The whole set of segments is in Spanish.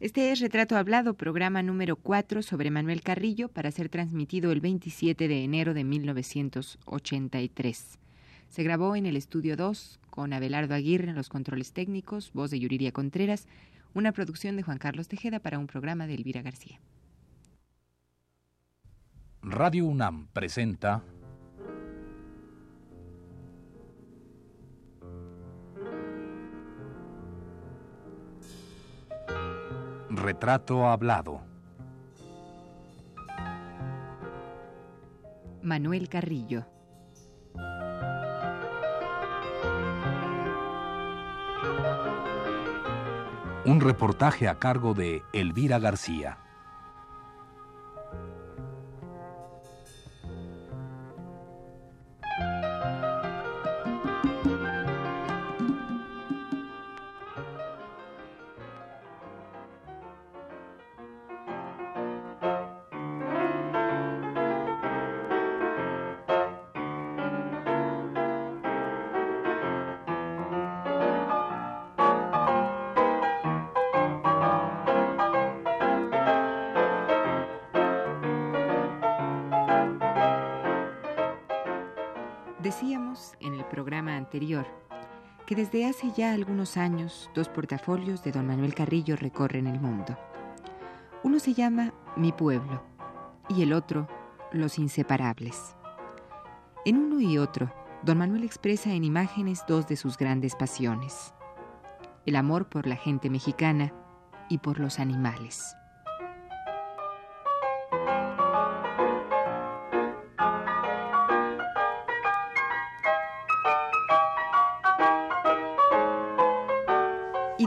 Este es Retrato Hablado, programa número 4 sobre Manuel Carrillo para ser transmitido el 27 de enero de 1983. Se grabó en el estudio 2 con Abelardo Aguirre en los controles técnicos, voz de Yuriria Contreras, una producción de Juan Carlos Tejeda para un programa de Elvira García. Radio UNAM presenta Retrato Hablado. Manuel Carrillo. Un reportaje a cargo de Elvira García. Que desde hace ya algunos años dos portafolios de don Manuel Carrillo recorren el mundo. Uno se llama Mi pueblo y el otro Los inseparables. En uno y otro, don Manuel expresa en imágenes dos de sus grandes pasiones, el amor por la gente mexicana y por los animales.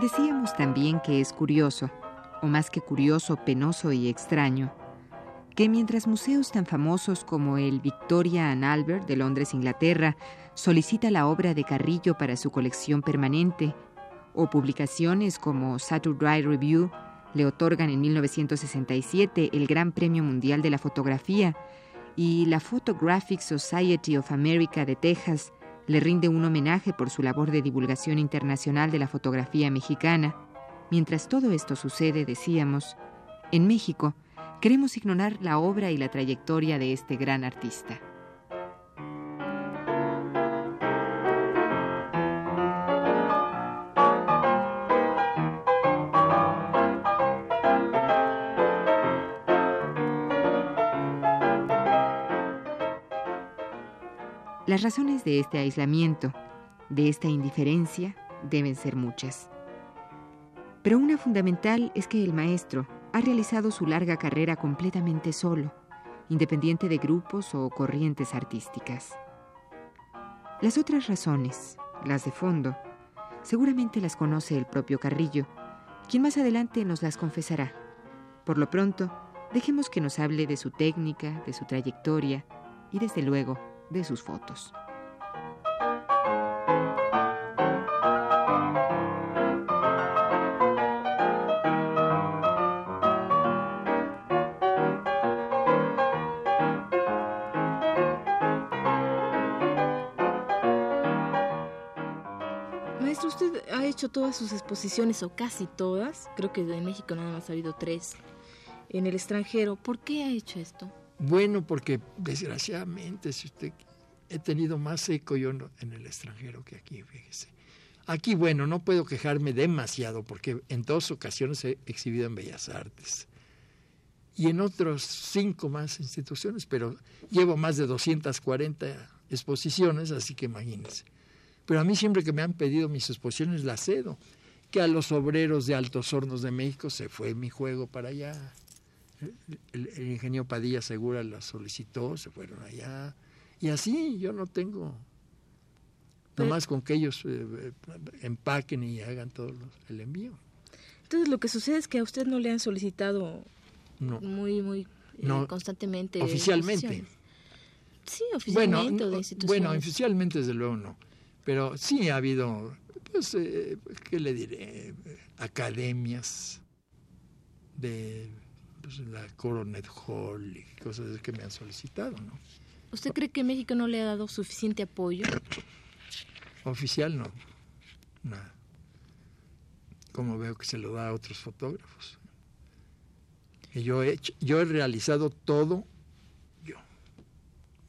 Decíamos también que es curioso, o más que curioso, penoso y extraño, que mientras museos tan famosos como el Victoria and Albert de Londres, Inglaterra, solicita la obra de Carrillo para su colección permanente, o publicaciones como Saturday Review le otorgan en 1967 el Gran Premio Mundial de la Fotografía, y la Photographic Society of America de Texas le rinde un homenaje por su labor de divulgación internacional de la fotografía mexicana. Mientras todo esto sucede, decíamos, en México queremos ignorar la obra y la trayectoria de este gran artista. Las razones de este aislamiento, de esta indiferencia, deben ser muchas. Pero una fundamental es que el maestro ha realizado su larga carrera completamente solo, independiente de grupos o corrientes artísticas. Las otras razones, las de fondo, seguramente las conoce el propio Carrillo, quien más adelante nos las confesará. Por lo pronto, dejemos que nos hable de su técnica, de su trayectoria y, desde luego, de sus fotos. Maestro, usted ha hecho todas sus exposiciones, o casi todas, creo que en México nada más ha habido tres, en el extranjero. ¿Por qué ha hecho esto? Bueno, porque desgraciadamente, si usted he tenido más eco yo en el extranjero que aquí, fíjese. Aquí, bueno, no puedo quejarme demasiado porque en dos ocasiones he exhibido en Bellas Artes y en otros cinco más instituciones, pero llevo más de 240 exposiciones, así que imagínense. Pero a mí siempre que me han pedido mis exposiciones las cedo, que a los obreros de Altos Hornos de México se fue mi juego para allá. El, el ingeniero Padilla Segura la solicitó, se fueron allá. Y así yo no tengo, Pero- nomás con que ellos eh, empaquen y hagan todo los- el envío. Entonces lo que sucede es que a usted no le han solicitado No. muy, muy eh, No, constantemente. oficialmente. Sí, Bueno, oficialmente. o de instituciones. bueno, oficialmente desde luego no, pero sí ha habido, pues, eh, ¿qué le diré? Eh, Academias de pues, la Coronet Hall y cosas que me han solicitado, ¿no? ¿Usted cree que México no le ha dado suficiente apoyo? Oficial no, nada. Como veo que se lo da a otros fotógrafos. que yo he hecho, yo he realizado todo yo.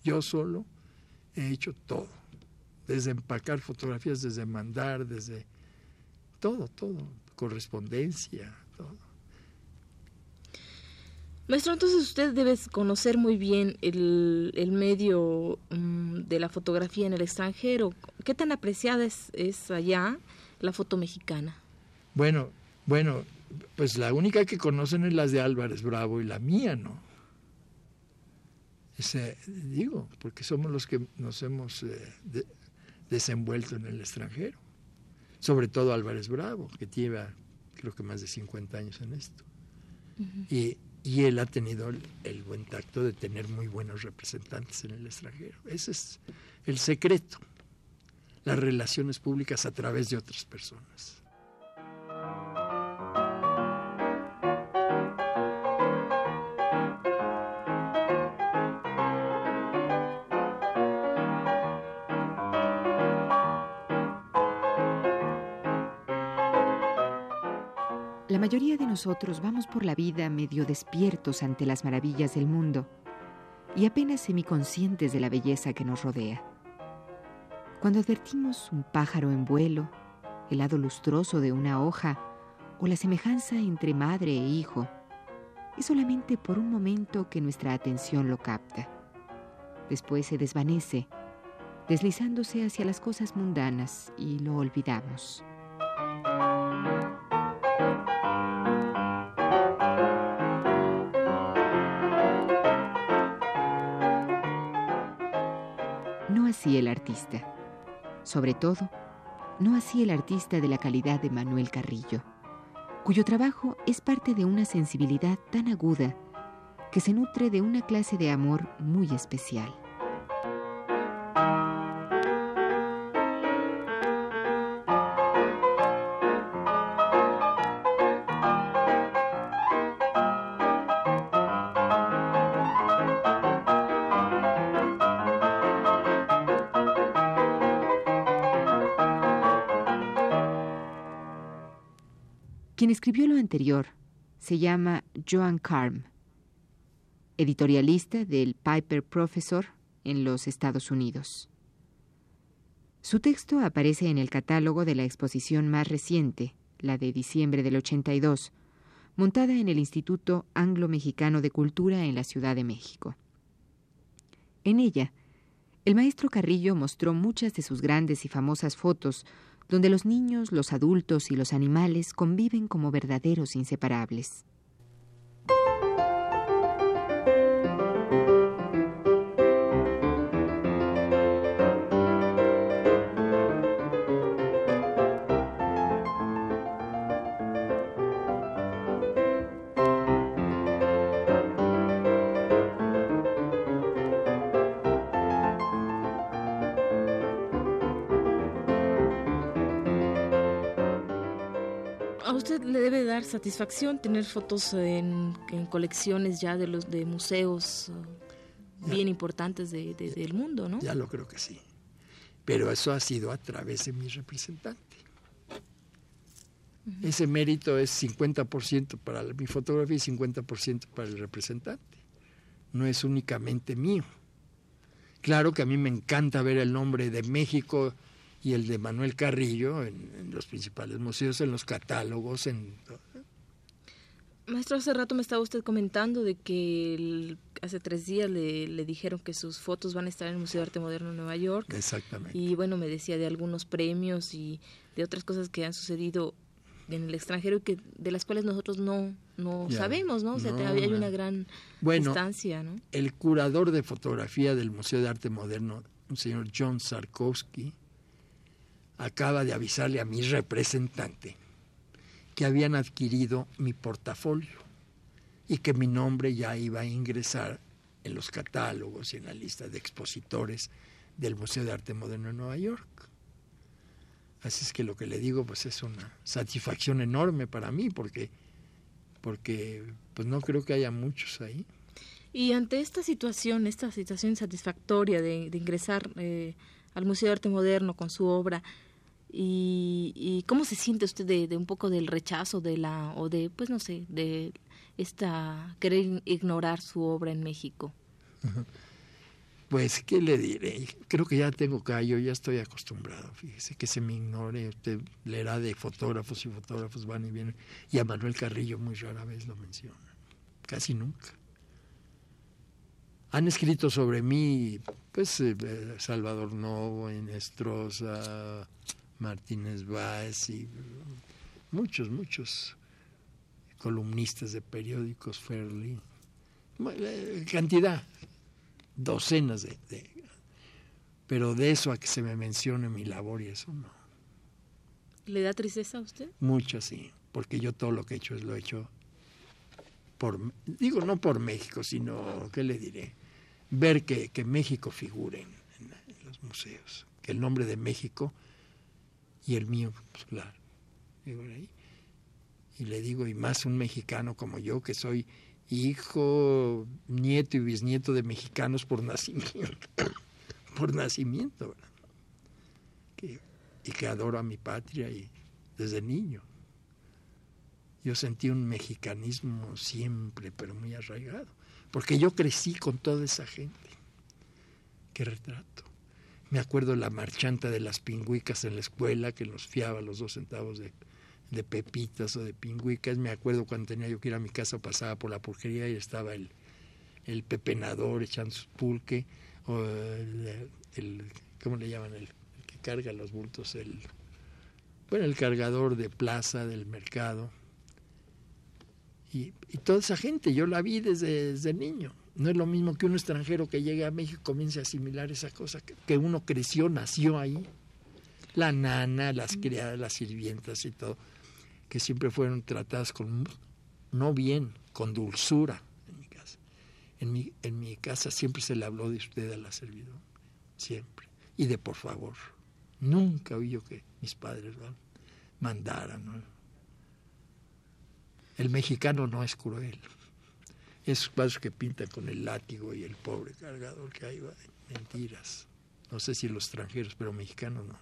Yo solo he hecho todo. Desde empacar fotografías, desde mandar, desde todo, todo, correspondencia, todo. Maestro, entonces usted debe conocer muy bien el, el medio mm, de la fotografía en el extranjero. ¿Qué tan apreciada es, es allá la foto mexicana? Bueno, bueno, pues la única que conocen es las de Álvarez Bravo y la mía, ¿no? Ese, digo, porque somos los que nos hemos eh, de- desenvuelto en el extranjero. Sobre todo Álvarez Bravo, que lleva creo que más de 50 años en esto. y, y él ha tenido el, el buen tacto de tener muy buenos representantes en el extranjero. Ese es el secreto. Las relaciones públicas a través de otras personas. Nosotros vamos por la vida medio despiertos ante las maravillas del mundo y apenas semiconscientes de la belleza que nos rodea. Cuando advertimos un pájaro en vuelo, el lado lustroso de una hoja o la semejanza entre madre e hijo, es solamente por un momento que nuestra atención lo capta. Después se desvanece, deslizándose hacia las cosas mundanas y lo olvidamos. Así el artista. Sobre todo, no así el artista de la calidad de Manuel Carrillo, cuyo trabajo es parte de una sensibilidad tan aguda que se nutre de una clase de amor muy especial. Se llama Joan Carm, editorialista del Piper Professor en los Estados Unidos. Su texto aparece en el catálogo de la exposición más reciente, la de diciembre del 82, montada en el Instituto Anglo-Mexicano de Cultura en la Ciudad de México. En ella, el maestro Carrillo mostró muchas de sus grandes y famosas fotos donde los niños, los adultos y los animales conviven como verdaderos inseparables. A usted le debe dar satisfacción tener fotos en, en colecciones ya de los de museos uh, bien importantes de- de- del mundo, ¿no? Ya lo creo que sí. Pero eso ha sido a través de mi representante. Ese mérito es 50% para mi fotografía y 50% para el representante. No es únicamente mío. Claro que a mí me encanta ver el nombre de México y el de Manuel Carrillo en, en los principales museos, en los catálogos, en Maestro, hace rato me estaba usted comentando de que el- hace tres días le, le dijeron que sus fotos van a estar en el Museo de Arte Moderno de Nueva York. exactamente. Y bueno, me decía de algunos premios y de otras cosas que han sucedido en el extranjero y que de las cuales nosotros no, no Ya, sabemos, ¿no? O sea, no, todavía hay una gran Bueno, distancia, ¿no? el curador de fotografía del Museo de Arte Moderno, un señor John Sarkowski, acaba de avisarle a mi representante que habían adquirido mi portafolio y que mi nombre ya iba a ingresar en los catálogos y en la lista de expositores del Museo de Arte Moderno de Nueva York. Así es que lo que le digo pues es una satisfacción enorme para mí porque porque pues no creo que haya muchos ahí. Y ante esta situación, esta situación insatisfactoria de, de ingresar eh, al Museo de Arte Moderno con su obra, y, y cómo se siente usted de, un poco del rechazo de la, o de, pues no sé, de esta querer ignorar su obra en México? Pues, ¿qué le diré? Creo que ya tengo callo, ya estoy acostumbrado. Fíjese que se me ignore. Usted leerá de fotógrafos y fotógrafos van y vienen. Y a Manuel Carrillo muy rara vez lo menciona. Casi nunca. Han escrito sobre mí, pues, eh, Salvador Novo, Inestrosa, Martínez Báez y muchos, muchos columnistas de periódicos, Fairly. Eh, cantidad, docenas de, Pero de eso a que se me mencione mi labor y eso no. ¿Le da tristeza a usted? Mucho, sí, porque yo todo lo que he hecho es lo he hecho por, digo, no por México, sino, ¿qué le diré? Ver que, que México figure en, los museos, que el nombre de México y el mío, pues claro, y le digo, y más un mexicano como yo, que soy hijo, nieto y bisnieto de mexicanos por nacimiento, por nacimiento, y que adoro a mi patria y desde niño. Yo sentí un mexicanismo siempre, pero muy arraigado, porque yo crecí con toda esa gente. Qué retrato. Me acuerdo la marchanta de las pingüicas en la escuela que nos fiaba los dos centavos de, pepitas o de pingüicas. Me acuerdo cuando tenía yo que ir a mi casa, pasaba por la porquería y estaba el, el pepenador echando su pulque, o el, ¿cómo le llaman? El, que carga los bultos, el, bueno, el cargador de plaza del mercado. Y, toda esa gente, yo la vi desde, desde, niño. No es lo mismo que un extranjero que llegue a México y comience a asimilar esa cosa, que, que uno creció, nació ahí. La nana, las criadas, las sirvientas y todo que siempre fueron tratadas con, no bien, con dulzura en mi casa. En mi, en mi casa siempre se le habló de usted a la servidora, siempre. Y de por favor. Nunca oí yo que mis padres mandaran. El mexicano no es cruel. Esos cuadros que pintan con el látigo y el pobre cargador que hay, mentiras. No sé si los extranjeros, pero mexicano no.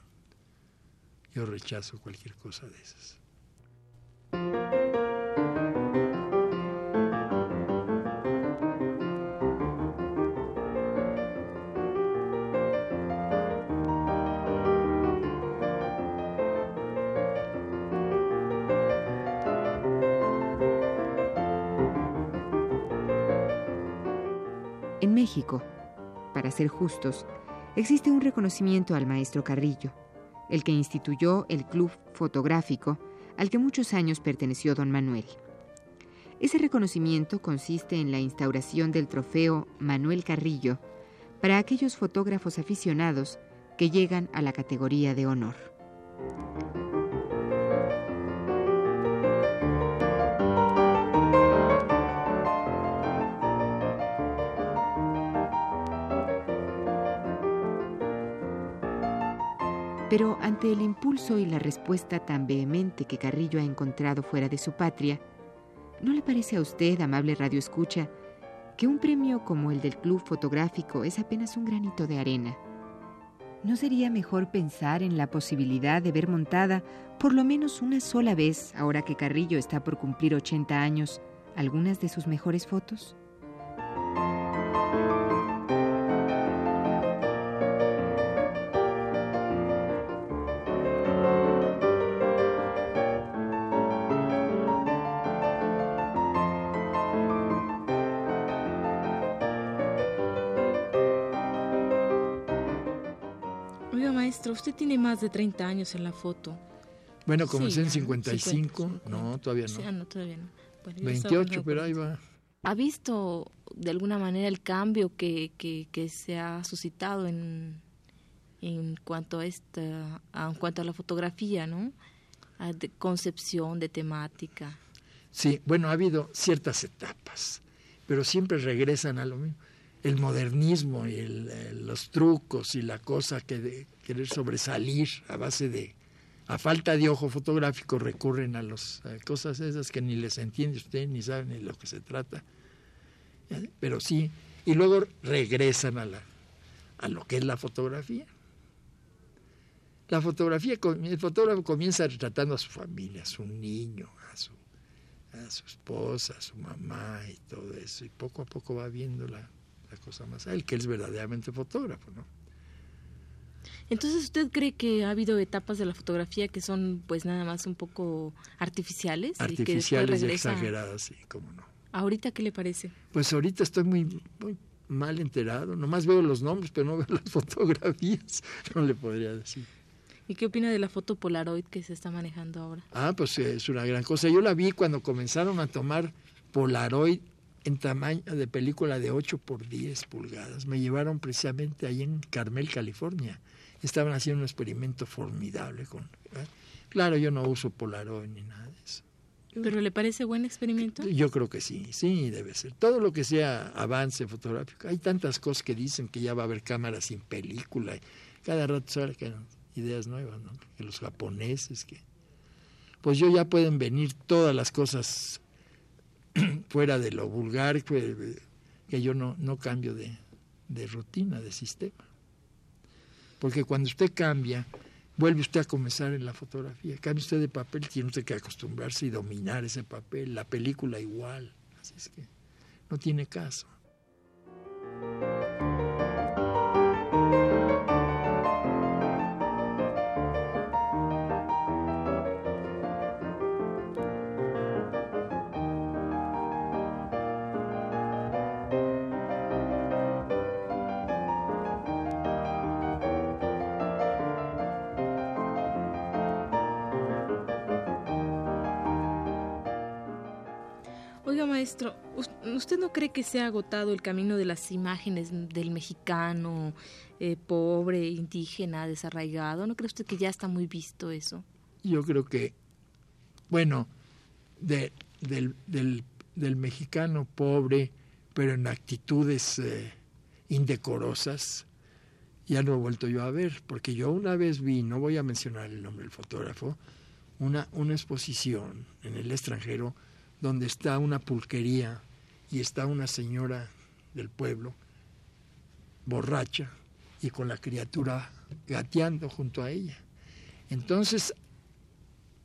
Yo rechazo cualquier cosa de esas. Para ser justos, existe un reconocimiento al maestro Carrillo, el que instituyó el Club Fotográfico al que muchos años perteneció don Manuel. Ese reconocimiento consiste en la instauración del trofeo Manuel Carrillo para aquellos fotógrafos aficionados que llegan a la categoría de honor. Pero ante el impulso y la respuesta tan vehemente que Carrillo ha encontrado fuera de su patria, ¿no le parece a usted, amable Radio Escucha, que un premio como el del Club Fotográfico es apenas un granito de arena? ¿No sería mejor pensar en la posibilidad de ver montada, por lo menos una sola vez, ahora que Carrillo está por cumplir 80 años, algunas de sus mejores fotos? Usted tiene más de 30 años en la foto. Bueno, comencé en 55, no, todavía no. no, todavía no. 28, pero ahí va. ¿Ha visto de alguna manera el cambio que, que, se ha suscitado en, en cuanto a esta, en cuanto a la fotografía, ¿no? De concepción, de temática. Sí, bueno, ha habido ciertas etapas, pero siempre regresan a lo mismo el modernismo y los trucos y la cosa que de querer sobresalir a base de, a falta de ojo fotográfico, recurren a las cosas esas que ni les entiende usted, ni saben de lo que se trata. Pero sí, y luego regresan a, la, a lo que es la fotografía. La fotografía, el fotógrafo comienza retratando a su familia, a su niño, a su, a su esposa, a su mamá y todo eso. Y poco a poco va viendo la, la cosa más él, que es verdaderamente fotógrafo, ¿no? Entonces, ¿usted cree que ha habido etapas de la fotografía que son pues nada más un poco artificiales? Artificiales y, exageradas, sí, cómo no. ¿Ahorita qué le parece? Pues ahorita estoy muy, muy mal enterado, nomás veo los nombres, pero no veo las fotografías, no le podría decir. ¿Y qué opina de la foto Polaroid que se está manejando ahora? Ah, pues es una gran cosa. Yo la vi cuando comenzaron a tomar Polaroid en tamaño de película de 8 por 10 pulgadas. Me llevaron precisamente ahí en Carmel, California. Estaban haciendo un experimento formidable con... Claro, yo no uso Polaroid ni nada de eso. ¿Pero le parece buen experimento? Yo creo que sí, sí, debe ser. Todo lo que sea avance fotográfico. Hay tantas cosas que dicen que ya va a haber cámaras sin película. Cada rato sale que ideas nuevas, ¿no? Que los japoneses, que... Pues yo ya pueden venir todas las cosas fuera de lo vulgar, que, que yo no, no cambio de, de rutina, de sistema. Porque cuando usted cambia, vuelve usted a comenzar en la fotografía. Cambia usted de papel, tiene usted que acostumbrarse y dominar ese papel. La película igual. Así es que no tiene caso. ¿Usted no cree que se ha agotado el camino de las imágenes del mexicano eh, pobre, indígena, desarraigado? ¿No cree usted que ya está muy visto eso? Yo creo que, bueno, del, del, mexicano pobre, pero en actitudes eh, indecorosas, ya no he vuelto yo a ver, porque yo una vez vi, no voy a mencionar el nombre del fotógrafo, una, una exposición en el extranjero donde está una pulquería y está una señora del pueblo borracha y con la criatura gateando junto a ella. Entonces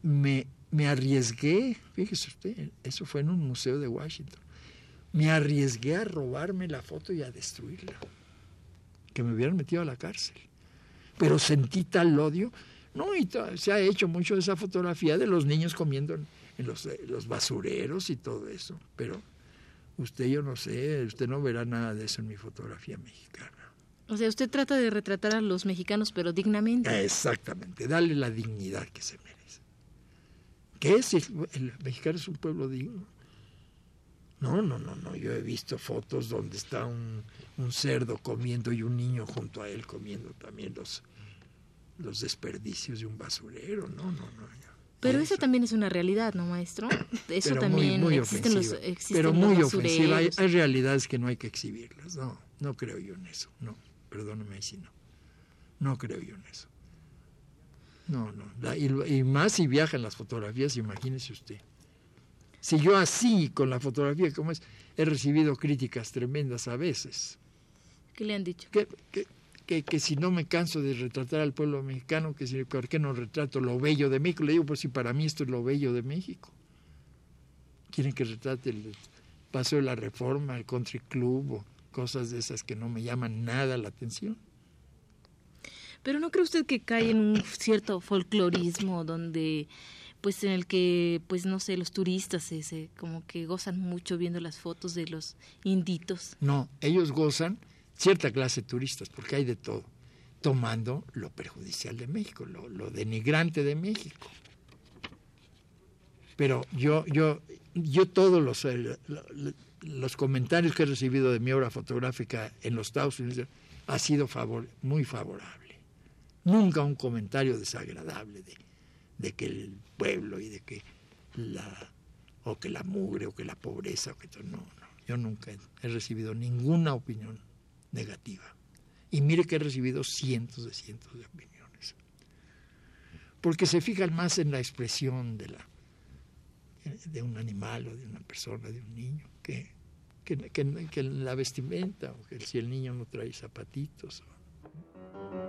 me, me arriesgué, fíjese usted, eso fue en un museo de Washington, me arriesgué a robarme la foto y a destruirla, que me hubieran metido a la cárcel. Pero sentí tal odio, no, y se ha hecho mucho esa fotografía de los niños comiendo en los, eh, los basureros y todo eso. Pero usted, yo no sé, usted no verá nada de eso en mi fotografía mexicana. O sea, usted trata de retratar a los mexicanos, pero dignamente. Exactamente, darle la dignidad que se merece. ¿Qué es? El, mexicano es un pueblo digno. No, no, no, no. Yo he visto fotos donde está un, un cerdo comiendo y un niño junto a él comiendo también los, los desperdicios de un basurero. No, no, no. Pero eso también es una realidad, ¿no, maestro? Eso también muy, existen los Pero muy ofensiva. Hay, realidades que no hay que exhibirlas. No, no creo yo en eso. No, perdóneme si no. No creo yo en eso. No, no. y, más si viaja en las fotografías, imagínese usted. Si yo así, con la fotografía como es, he recibido críticas tremendas a veces. ¿Qué le han dicho? Que, que, que, si no me canso de retratar al pueblo mexicano, que si, ¿por qué no retrato lo bello de México? Le digo, pues si para mí esto es lo bello de México. Quieren que retrate el paso de la reforma, el country club o cosas de esas que no me llaman nada la atención. Pero ¿no cree usted que cae en un cierto folclorismo donde pues en el que pues no sé los turistas se, como que gozan mucho viendo las fotos de los inditos no ellos gozan cierta clase de turistas, porque hay de todo, tomando lo perjudicial de México, lo, denigrante de México. Pero yo, yo, yo todos los, los comentarios que he recibido de mi obra fotográfica en los Estados Unidos ha sido favor, muy favorable. Nunca un comentario desagradable de, de que el pueblo y de que la o que la mugre o que la pobreza o que todo. No, no. Yo nunca he recibido ninguna opinión negativa. Y mire que he recibido cientos de cientos de opiniones. Porque se fijan más en la expresión de, la, de un animal o de una persona, de un niño, que, que, en la vestimenta, o que si el niño no trae zapatitos. ¿Por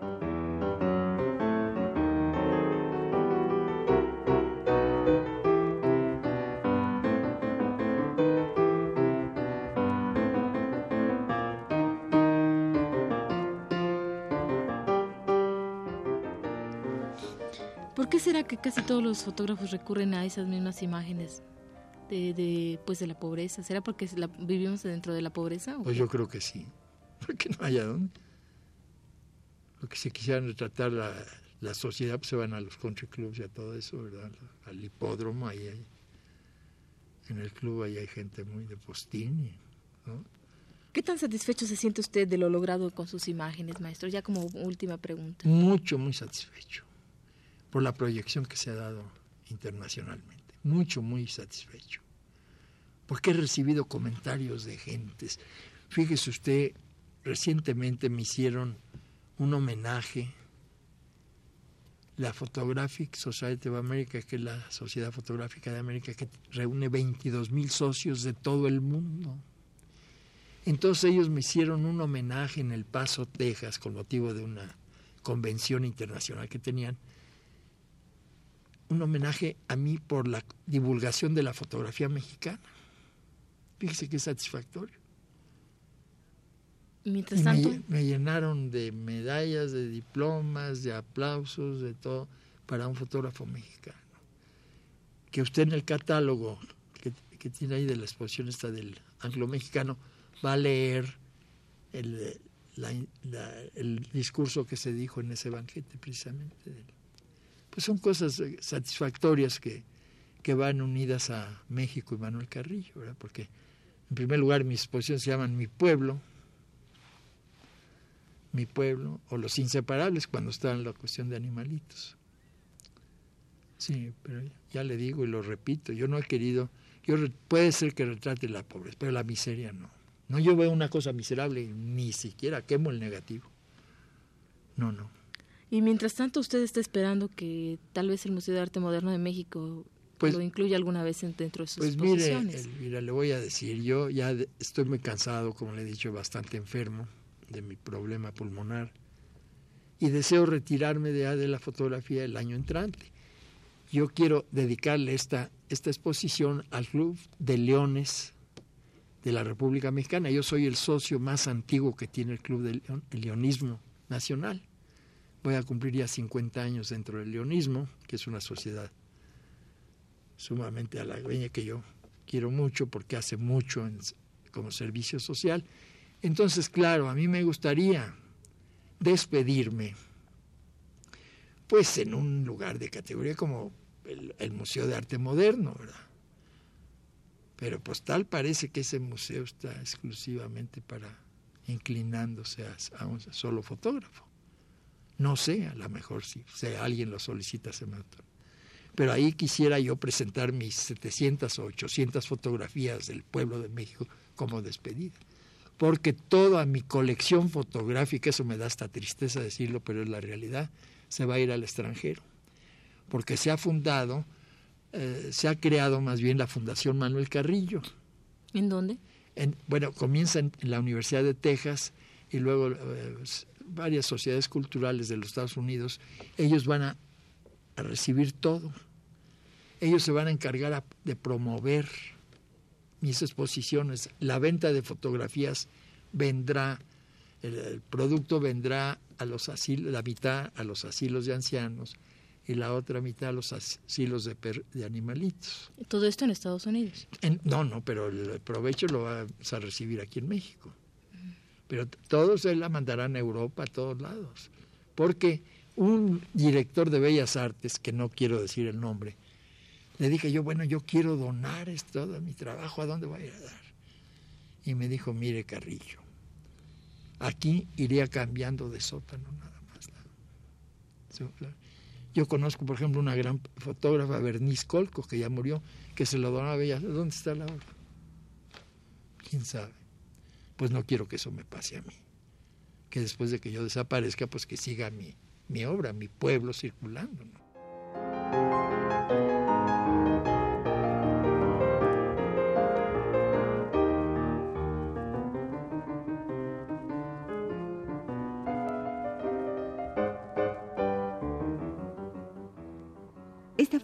qué será que casi todos los fotógrafos recurren a esas mismas imágenes de, de pues de la pobreza? ¿Será porque vivimos dentro de la pobreza? Pues yo creo que sí, porque no haya dónde. Lo que se quisieran retratar la, la sociedad, pues se van a los country clubs y a todo eso, ¿verdad? Al hipódromo, ahí hay, en el club ahí hay gente muy de postín, ¿no? ¿Qué tan satisfecho se siente usted de lo logrado con sus imágenes, maestro? Ya como última pregunta. Mucho, muy satisfecho por la proyección que se ha dado internacionalmente. Mucho, muy satisfecho. Porque he recibido comentarios de gentes. Fíjese usted, recientemente me hicieron un homenaje. La Photographic Society of America, que es la Sociedad Fotográfica de América, que reúne 22 mil socios de todo el mundo. Entonces ellos me hicieron un homenaje en El Paso, Texas, con motivo de una convención internacional que tenían. Un homenaje a mí por la divulgación de la fotografía mexicana. Fíjese qué satisfactorio. Mientras tanto... me, llenaron de medallas, de diplomas, de aplausos, de todo, para un fotógrafo mexicano. Que usted en el catálogo que, que tiene ahí de la exposición esta del anglo-mexicano, va a leer el, el, discurso que se dijo en ese banquete precisamente. Pues son cosas satisfactorias que, que van unidas a México y Manuel Carrillo, ¿verdad? porque en primer lugar mis exposiciones se llaman Mi Pueblo, Mi Pueblo, o Los Inseparables cuando está en la cuestión de animalitos. Sí, pero ya le digo y lo repito, yo no he querido, yo puede ser que retrate la pobreza, pero la miseria no. No, yo veo una cosa miserable ni siquiera quemo el negativo. No, no. Y mientras tanto, usted está esperando que tal vez el Museo de Arte Moderno de México pues, lo incluya alguna vez dentro de sus pues exposiciones. Mire, le voy a decir, yo ya estoy muy cansado, como le he dicho, bastante enfermo de mi problema pulmonar y deseo retirarme de, de la fotografía el año entrante. Yo quiero dedicarle esta, esta exposición al Club de Leones de la República Mexicana. Yo soy el socio más antiguo que tiene el Club del Leonismo Nacional. Voy a cumplir ya 50 años dentro del leonismo, que es una sociedad sumamente halagüeña que yo quiero mucho porque hace mucho como servicio social. Entonces, claro, a mí me gustaría despedirme, pues en un lugar de categoría como el, el Museo de Arte Moderno, ¿verdad? Pero pues tal parece que ese museo está exclusivamente para inclinándose a, un solo fotógrafo. No sé, a lo mejor si, alguien lo solicita se me Pero ahí quisiera yo presentar mis 700 o 800 fotografías del pueblo de México como despedida. Porque toda mi colección fotográfica, eso me da hasta tristeza decirlo, pero es la realidad, se va a ir al extranjero. Porque se ha fundado eh, se ha creado más bien la Fundación Manuel Carrillo. ¿En dónde? En, bueno, comienza en, la Universidad de Texas y luego eh, varias sociedades culturales de los Estados Unidos. Ellos van a, recibir todo. Ellos se van a encargar de promover mis exposiciones. La venta de fotografías vendrá, el, producto vendrá a los asilos, la mitad a los asilos de ancianos, y la otra mitad los asilos de, de animalitos. ¿Todo esto en Estados Unidos? no, no, pero el provecho lo vas a recibir aquí en México. Pero todos se la mandarán a Europa, a todos lados. Porque un director de Bellas Artes, que no quiero decir el nombre, le dije yo, bueno, yo quiero donar esto, todo mi trabajo, ¿a dónde voy a ir a dar? Y me dijo, mire Carrillo, aquí iría cambiando de sótano nada más. Yo conozco, por ejemplo, una gran fotógrafa, Bernice Colco, que ya murió, que se lo donaba a Bellas. ¿Dónde está la obra? ¿Quién sabe? Pues no quiero que eso me pase a mí. Que después de que yo desaparezca, pues que siga mi, mi obra, mi pueblo circulando.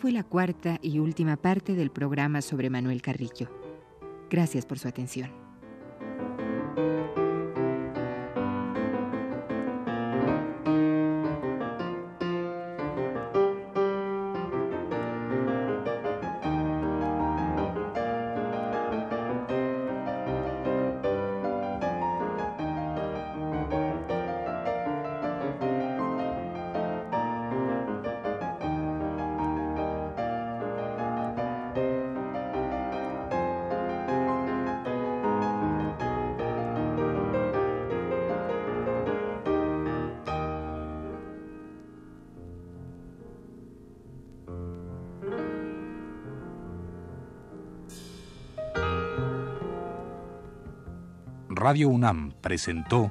fue la cuarta y última parte del programa sobre Manuel Carrillo. Gracias por su atención. Radio UNAM presentó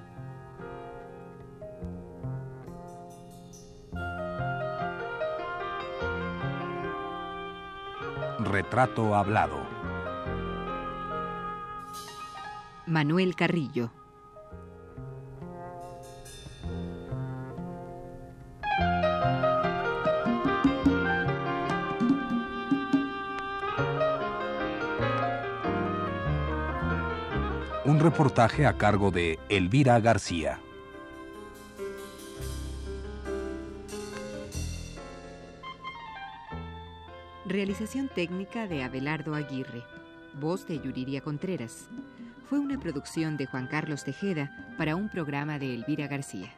Retrato Hablado. Manuel Carrillo. Un reportaje a cargo de Elvira García. Realización técnica de Abelardo Aguirre. Voz de Yuriria Contreras. Fue una producción de Juan Carlos Tejeda para un programa de Elvira García.